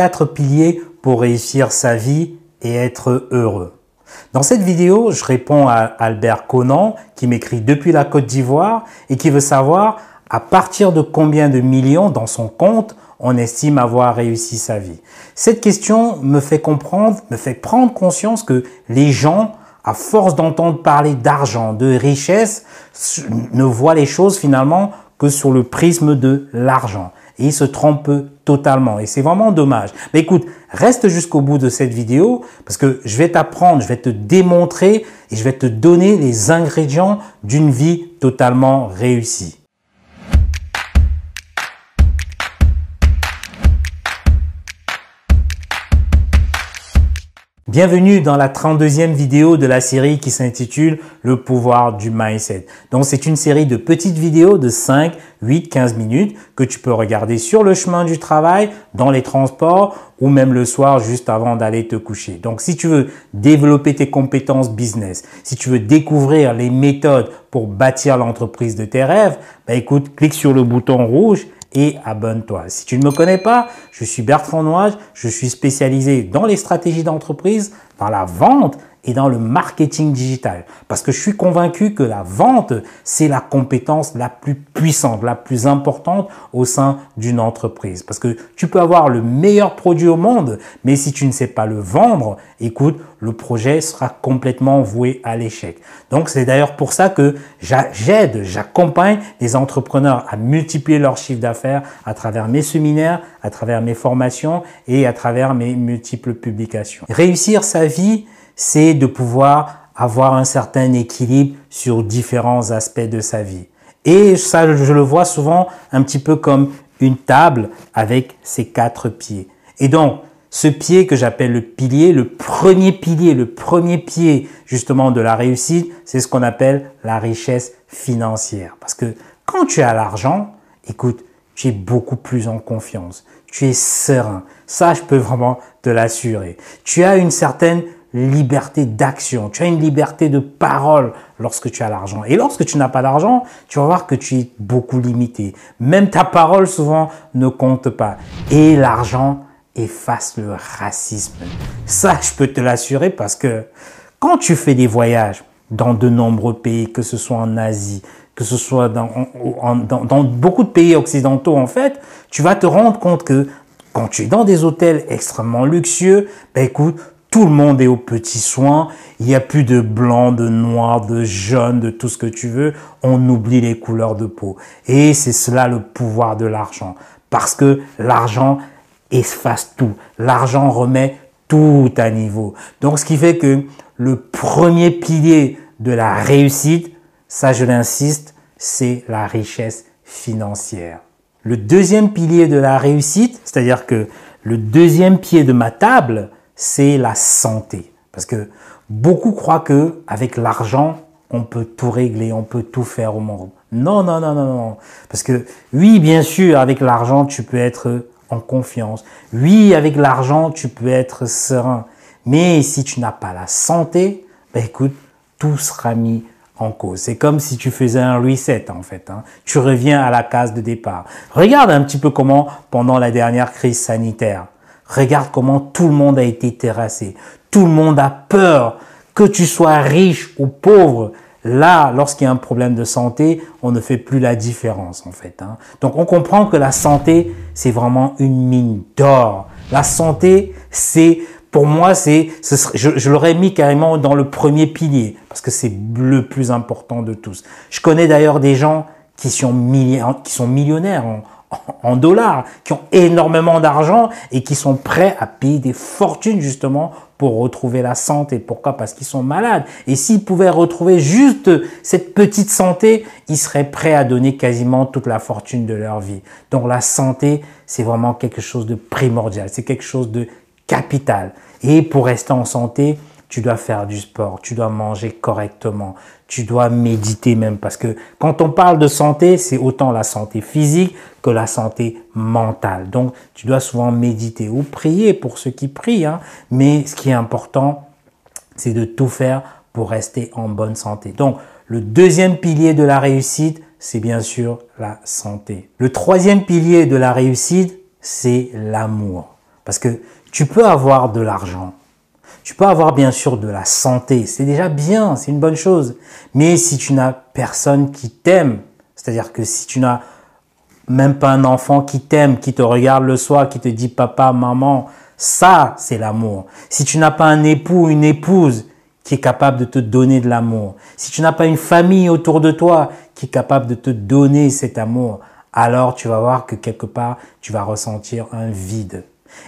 quatre piliers pour réussir sa vie et être heureux. Dans cette vidéo, je réponds à Albert Conan qui m'écrit depuis la Côte d'Ivoire et qui veut savoir à partir de combien de millions dans son compte on estime avoir réussi sa vie. Cette question me fait comprendre, me fait prendre conscience que les gens, à force d'entendre parler d'argent, de richesse, ne voient les choses finalement que sur le prisme de l'argent. Et ils se trompent totalement. Et c'est vraiment dommage. Mais écoute, reste jusqu'au bout de cette vidéo parce que je vais t'apprendre, je vais te démontrer et je vais te donner les ingrédients d'une vie totalement réussie. Bienvenue dans la 32e vidéo de la série qui s'intitule Le pouvoir du mindset. Donc c'est une série de petites vidéos de 5, 8, 15 minutes que tu peux regarder sur le chemin du travail, dans les transports ou même le soir juste avant d'aller te coucher. Donc si tu veux développer tes compétences business, si tu veux découvrir les méthodes pour bâtir l'entreprise de tes rêves, bah écoute, clique sur le bouton rouge et abonne-toi. Si tu ne me connais pas, je suis Bertrand Noage, je suis spécialisé dans les stratégies d'entreprise, dans la vente et dans le marketing digital. Parce que je suis convaincu que la vente, c'est la compétence la plus puissante, la plus importante au sein d'une entreprise. Parce que tu peux avoir le meilleur produit au monde, mais si tu ne sais pas le vendre, écoute, le projet sera complètement voué à l'échec. Donc c'est d'ailleurs pour ça que j'aide, j'accompagne les entrepreneurs à multiplier leur chiffre d'affaires à travers mes séminaires, à travers mes formations et à travers mes multiples publications. Réussir sa vie, c'est de pouvoir avoir un certain équilibre sur différents aspects de sa vie. Et ça, je le vois souvent un petit peu comme une table avec ses quatre pieds. Et donc, ce pied que j'appelle le pilier, le premier pilier, le premier pied justement de la réussite, c'est ce qu'on appelle la richesse financière. Parce que quand tu as l'argent, écoute, tu es beaucoup plus en confiance, tu es serein. Ça, je peux vraiment te l'assurer. Tu as une certaine liberté d'action, tu as une liberté de parole lorsque tu as l'argent. Et lorsque tu n'as pas d'argent, tu vas voir que tu es beaucoup limité. Même ta parole souvent ne compte pas. Et l'argent efface le racisme. Ça, je peux te l'assurer parce que quand tu fais des voyages dans de nombreux pays, que ce soit en Asie, que ce soit dans, beaucoup de pays occidentaux en fait, tu vas te rendre compte que quand tu es dans des hôtels extrêmement luxueux, ben écoute, tout le monde est aux petits soins. Il n'y a plus de blanc, de noir, de jaune, de tout ce que tu veux. On oublie les couleurs de peau. Et c'est cela le pouvoir de l'argent. Parce que l'argent efface tout. L'argent remet tout à niveau. Donc, ce qui fait que le premier pilier de la réussite, ça je l'insiste, c'est la richesse financière. Le deuxième pilier de la réussite, c'est-à-dire que le deuxième pied de ma table, c'est la santé. Parce que beaucoup croient que avec l'argent, on peut tout régler, on peut tout faire au monde. Non, non, non, non, non. Parce que oui, bien sûr, avec l'argent, tu peux être en confiance. Oui, avec l'argent, tu peux être serein. Mais si tu n'as pas la santé, ben écoute, tout sera mis en cause. C'est comme si tu faisais un reset en fait. Hein. Tu reviens à la case de départ. Regarde un petit peu comment pendant la dernière crise sanitaire, Regarde comment tout le monde a été terrassé. Tout le monde a peur. Que tu sois riche ou pauvre, là, lorsqu'il y a un problème de santé, on ne fait plus la différence en fait. Hein. Donc on comprend que la santé, c'est vraiment une mine d'or. La santé, c'est pour moi, c'est, je, l'aurais mis carrément dans le premier pilier parce que c'est le plus important de tous. Je connais d'ailleurs des gens qui sont, qui sont millionnaires en dollars, qui ont énormément d'argent et qui sont prêts à payer des fortunes justement pour retrouver la santé. Pourquoi? Parce qu'ils sont malades. Et s'ils pouvaient retrouver juste cette petite santé, ils seraient prêts à donner quasiment toute la fortune de leur vie. Donc la santé, c'est vraiment quelque chose de primordial, c'est quelque chose de capital. Et pour rester en santé, tu dois faire du sport, tu dois manger correctement, tu dois méditer même parce que quand on parle de santé, c'est autant la santé physique que la santé mentale. Donc, tu dois souvent méditer ou prier pour ceux qui prient. Hein. Mais ce qui est important, c'est de tout faire pour rester en bonne santé. Donc, le deuxième pilier de la réussite, c'est bien sûr la santé. Le troisième pilier de la réussite, c'est l'amour. Parce que tu peux avoir de l'argent. Tu peux avoir bien sûr de la santé. C'est déjà bien, c'est une bonne chose. Mais si tu n'as personne qui t'aime, c'est-à-dire que si tu n'as même pas un enfant qui t'aime, qui te regarde le soir, qui te dit papa, maman, ça, c'est l'amour. Si tu n'as pas un époux, une épouse qui est capable de te donner de l'amour, si tu n'as pas une famille autour de toi qui est capable de te donner cet amour, alors tu vas voir que quelque part, tu vas ressentir un vide.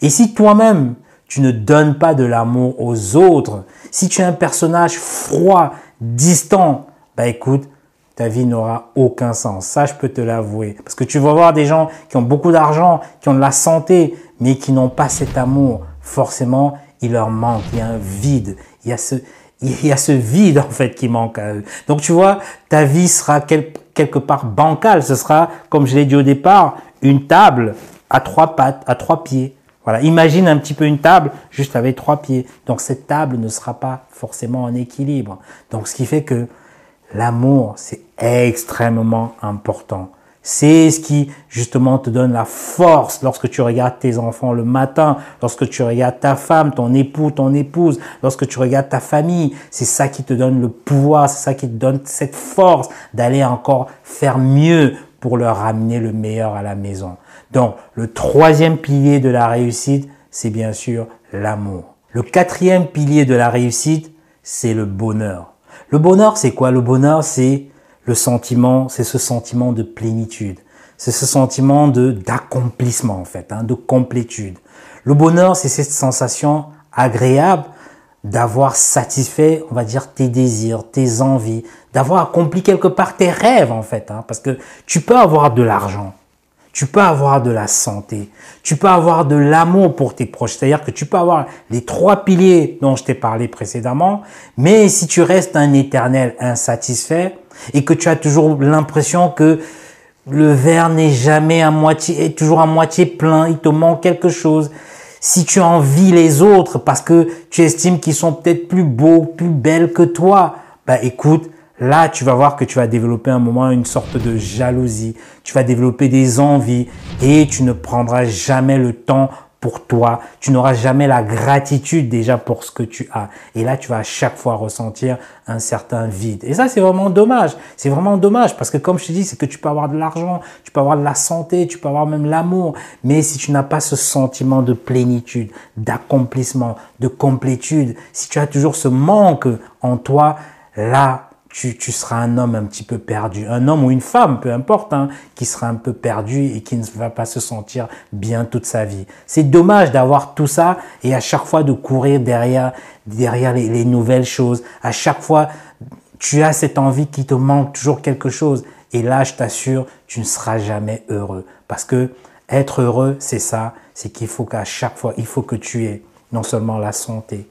Et si toi-même, tu ne donnes pas de l'amour aux autres, si tu es un personnage froid, distant, bah écoute, ta vie n'aura aucun sens. Ça, je peux te l'avouer. Parce que tu vas voir des gens qui ont beaucoup d'argent, qui ont de la santé, mais qui n'ont pas cet amour. Forcément, il leur manque. Il y a un vide. Il y a ce, il y a ce vide, en fait, qui manque à eux. Donc, tu vois, ta vie sera quelque part bancale. Ce sera, comme je l'ai dit au départ, une table à trois pattes, à trois pieds. Voilà, imagine un petit peu une table juste avec trois pieds. Donc cette table ne sera pas forcément en équilibre. Donc ce qui fait que l'amour, c'est extrêmement important. C'est ce qui justement te donne la force lorsque tu regardes tes enfants le matin, lorsque tu regardes ta femme, ton époux, ton épouse, lorsque tu regardes ta famille. C'est ça qui te donne le pouvoir, c'est ça qui te donne cette force d'aller encore faire mieux pour leur ramener le meilleur à la maison. Donc, le troisième pilier de la réussite, c'est bien sûr l'amour. Le quatrième pilier de la réussite, c'est le bonheur. Le bonheur, c'est quoi? Le bonheur, c'est le sentiment, c'est ce sentiment de plénitude. C'est ce sentiment de d'accomplissement en fait, hein, de complétude. Le bonheur, c'est cette sensation agréable d'avoir satisfait, on va dire, tes désirs, tes envies, d'avoir accompli quelque part tes rêves en fait, hein, parce que tu peux avoir de l'argent, tu peux avoir de la santé, tu peux avoir de l'amour pour tes proches. C'est-à-dire que tu peux avoir les trois piliers dont je t'ai parlé précédemment, mais si tu restes un éternel insatisfait et que tu as toujours l'impression que le verre n'est jamais à moitié, est toujours à moitié plein, il te manque quelque chose. Si tu envies les autres parce que tu estimes qu'ils sont peut-être plus beaux, plus belles que toi, bah écoute, Là, tu vas voir que tu vas développer un moment une sorte de jalousie. Tu vas développer des envies et tu ne prendras jamais le temps pour toi. Tu n'auras jamais la gratitude déjà pour ce que tu as. Et là, tu vas à chaque fois ressentir un certain vide. Et ça, c'est vraiment dommage. C'est vraiment dommage parce que comme je te dis, c'est que tu peux avoir de l'argent, tu peux avoir de la santé, tu peux avoir même l'amour. Mais si tu n'as pas ce sentiment de plénitude, d'accomplissement, de complétude, si tu as toujours ce manque en toi, là, tu, seras un homme un petit peu perdu, un homme ou une femme, peu importe, hein, qui sera un peu perdu et qui ne va pas se sentir bien toute sa vie. C'est dommage d'avoir tout ça et à chaque fois de courir derrière, derrière les, les nouvelles choses. À chaque fois, tu as cette envie qui te manque toujours quelque chose. Et là, je t'assure, tu ne seras jamais heureux. Parce que être heureux, c'est ça, c'est qu'il faut qu'à chaque fois, il faut que tu aies non seulement la santé,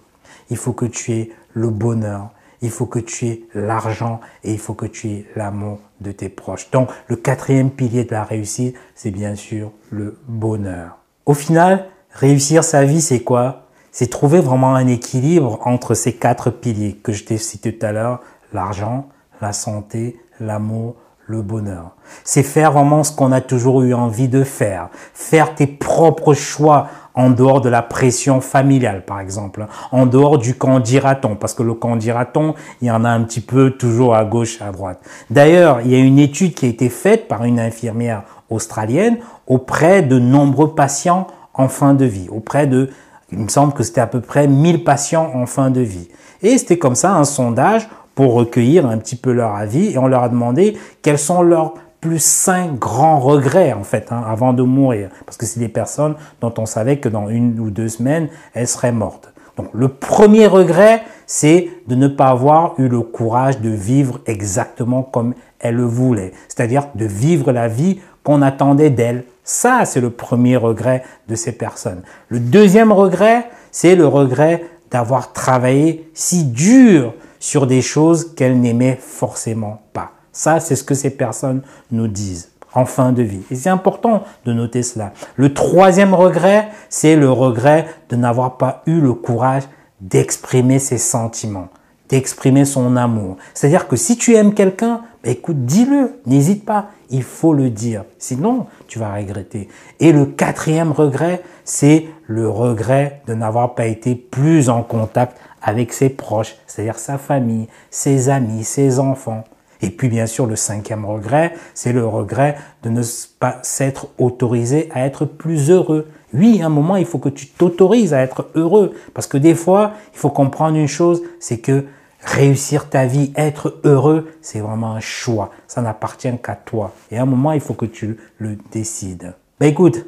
il faut que tu aies le bonheur, il faut que tu aies l'argent et il faut que tu aies l'amour de tes proches. Donc, le quatrième pilier de la réussite, c'est bien sûr le bonheur. Au final, réussir sa vie, c'est quoi? C'est trouver vraiment un équilibre entre ces quatre piliers que je t'ai cités tout à l'heure, l'argent, la santé, l'amour, le bonheur. C'est faire vraiment ce qu'on a toujours eu envie de faire. Faire tes propres choix en dehors de la pression familiale, par exemple, en dehors du quand dira-t-on, parce que le quand dira-t-on, il y en a un petit peu toujours à gauche, à droite. D'ailleurs, il y a une étude qui a été faite par une infirmière australienne auprès de nombreux patients en fin de vie, auprès de, il me semble que c'était à peu près 1000 patients en fin de vie. Et c'était comme ça un sondage pour recueillir un petit peu leur avis et on leur a demandé quels sont leurs plus cinq grands regrets en fait hein, avant de mourir parce que c'est des personnes dont on savait que dans une ou deux semaines elles seraient mortes. Donc le premier regret c'est de ne pas avoir eu le courage de vivre exactement comme elles le voulaient, c'est-à-dire de vivre la vie qu'on attendait d'elles. Ça c'est le premier regret de ces personnes. Le deuxième regret c'est le regret d'avoir travaillé si dur sur des choses qu'elles n'aimaient forcément pas. Ça, c'est ce que ces personnes nous disent en fin de vie. Et c'est important de noter cela. Le troisième regret, c'est le regret de n'avoir pas eu le courage d'exprimer ses sentiments, d'exprimer son amour. C'est-à-dire que si tu aimes quelqu'un, écoute, dis-le, n'hésite pas, il faut le dire, sinon tu vas regretter. Et le quatrième regret, c'est le regret de n'avoir pas été plus en contact avec ses proches, c'est-à-dire sa famille, ses amis, ses enfants. Et puis bien sûr, le cinquième regret, c'est le regret de ne pas s'être autorisé à être plus heureux. Oui, à un moment, il faut que tu t'autorises à être heureux. Parce que des fois, il faut comprendre une chose, c'est que réussir ta vie, être heureux, c'est vraiment un choix. Ça n'appartient qu'à toi. Et à un moment, il faut que tu le décides. Ben écoute,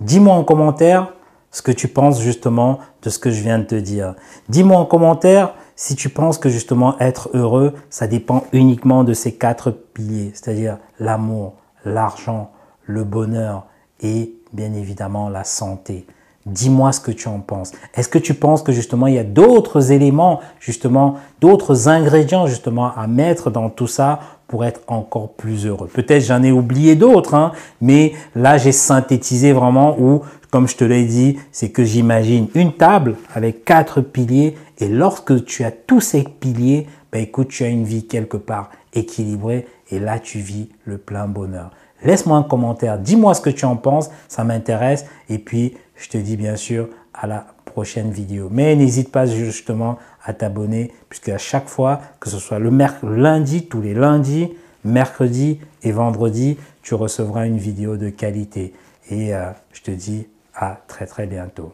dis-moi en commentaire ce que tu penses justement de ce que je viens de te dire. Dis-moi en commentaire si tu penses que justement être heureux, ça dépend uniquement de ces quatre piliers, c'est-à-dire l'amour, l'argent, le bonheur et bien évidemment la santé. Dis-moi ce que tu en penses. Est-ce que tu penses que justement il y a d'autres éléments, justement d'autres ingrédients justement à mettre dans tout ça pour être encore plus heureux? Peut-être j'en ai oublié d'autres, hein, mais là j'ai synthétisé vraiment où, comme je te l'ai dit, c'est que j'imagine une table avec quatre piliers et lorsque tu as tous ces piliers, ben écoute, tu as une vie quelque part équilibrée et là tu vis le plein bonheur. Laisse-moi un commentaire, dis-moi ce que tu en penses, ça m'intéresse. Et puis, je te dis bien sûr à la prochaine vidéo. Mais n'hésite pas justement à t'abonner, puisque à chaque fois, que ce soit le lundi, tous les lundis, mercredi et vendredi, tu recevras une vidéo de qualité. Et euh, je te dis à très très bientôt.